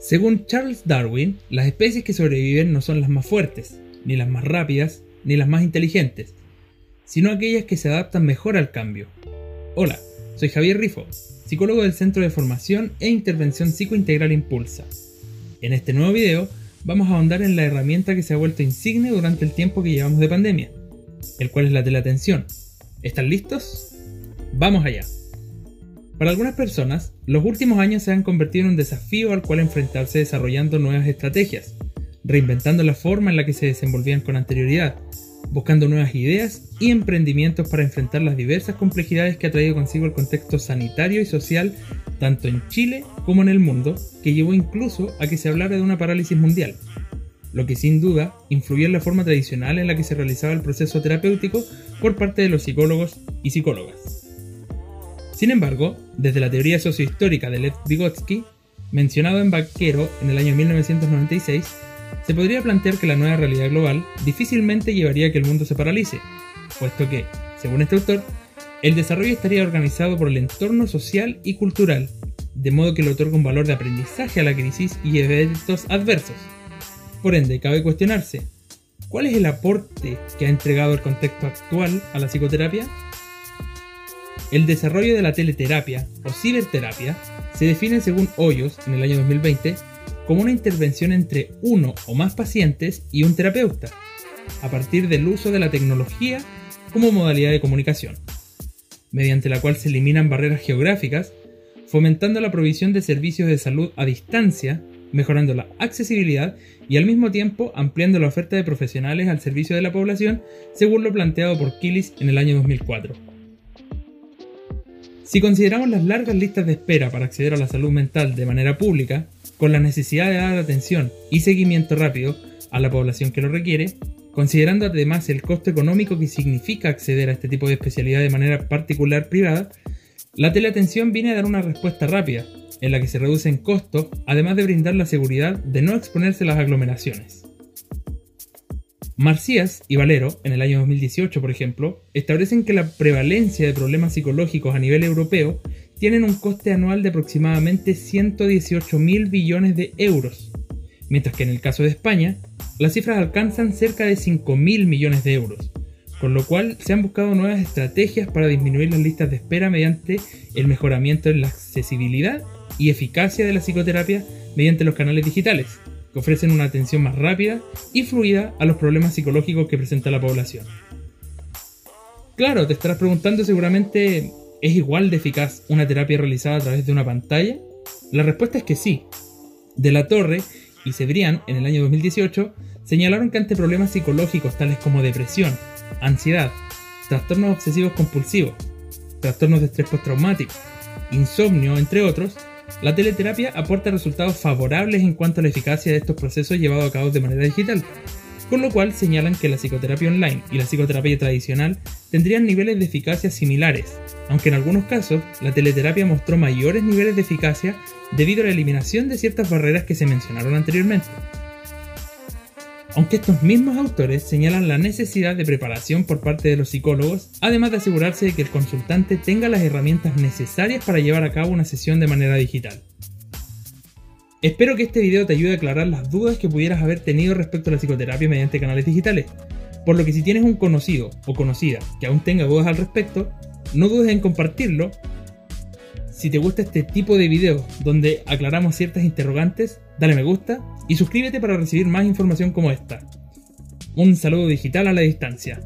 Según Charles Darwin, las especies que sobreviven no son las más fuertes, ni las más rápidas, ni las más inteligentes, sino aquellas que se adaptan mejor al cambio. Hola, soy Javier Rifo, psicólogo del Centro de Formación e Intervención Psicointegral Impulsa. En este nuevo video vamos a ahondar en la herramienta que se ha vuelto insigne durante el tiempo que llevamos de pandemia, el cual es la teleatención. ¿Están listos? ¡Vamos allá! Para algunas personas, los últimos años se han convertido en un desafío al cual enfrentarse desarrollando nuevas estrategias, reinventando la forma en la que se desenvolvían con anterioridad, buscando nuevas ideas y emprendimientos para enfrentar las diversas complejidades que ha traído consigo el contexto sanitario y social tanto en Chile como en el mundo, que llevó incluso a que se hablara de una parálisis mundial, lo que sin duda influyó en la forma tradicional en la que se realizaba el proceso terapéutico por parte de los psicólogos y psicólogas. Sin embargo, desde la teoría sociohistórica de Lev Vygotsky, mencionado en Vaquero en el año 1996, se podría plantear que la nueva realidad global difícilmente llevaría a que el mundo se paralice, puesto que, según este autor, el desarrollo estaría organizado por el entorno social y cultural, de modo que le otorga un valor de aprendizaje a la crisis y eventos adversos. Por ende, cabe cuestionarse, ¿cuál es el aporte que ha entregado el contexto actual a la psicoterapia? El desarrollo de la teleterapia o ciberterapia se define según Hoyos en el año 2020 como una intervención entre uno o más pacientes y un terapeuta, a partir del uso de la tecnología como modalidad de comunicación, mediante la cual se eliminan barreras geográficas, fomentando la provisión de servicios de salud a distancia, mejorando la accesibilidad y al mismo tiempo ampliando la oferta de profesionales al servicio de la población, según lo planteado por Killis en el año 2004. Si consideramos las largas listas de espera para acceder a la salud mental de manera pública, con la necesidad de dar atención y seguimiento rápido a la población que lo requiere, considerando además el costo económico que significa acceder a este tipo de especialidad de manera particular privada, la teleatención viene a dar una respuesta rápida, en la que se reducen costos, además de brindar la seguridad de no exponerse a las aglomeraciones. Marcías y Valero, en el año 2018 por ejemplo, establecen que la prevalencia de problemas psicológicos a nivel europeo tienen un coste anual de aproximadamente 118 mil billones de euros, mientras que en el caso de España, las cifras alcanzan cerca de 5 mil millones de euros, con lo cual se han buscado nuevas estrategias para disminuir las listas de espera mediante el mejoramiento en la accesibilidad y eficacia de la psicoterapia mediante los canales digitales, que ofrecen una atención más rápida y fluida a los problemas psicológicos que presenta la población. Claro, te estarás preguntando seguramente, ¿es igual de eficaz una terapia realizada a través de una pantalla? La respuesta es que sí. De la Torre y Cebrián, en el año 2018, señalaron que ante problemas psicológicos tales como depresión, ansiedad, trastornos obsesivos compulsivos, trastornos de estrés postraumático, insomnio, entre otros, la teleterapia aporta resultados favorables en cuanto a la eficacia de estos procesos llevados a cabo de manera digital, con lo cual señalan que la psicoterapia online y la psicoterapia tradicional tendrían niveles de eficacia similares, aunque en algunos casos la teleterapia mostró mayores niveles de eficacia debido a la eliminación de ciertas barreras que se mencionaron anteriormente aunque estos mismos autores señalan la necesidad de preparación por parte de los psicólogos, además de asegurarse de que el consultante tenga las herramientas necesarias para llevar a cabo una sesión de manera digital. Espero que este video te ayude a aclarar las dudas que pudieras haber tenido respecto a la psicoterapia mediante canales digitales, por lo que si tienes un conocido o conocida que aún tenga dudas al respecto, no dudes en compartirlo. Si te gusta este tipo de videos donde aclaramos ciertas interrogantes, dale me gusta y suscríbete para recibir más información como esta. Un saludo digital a la distancia.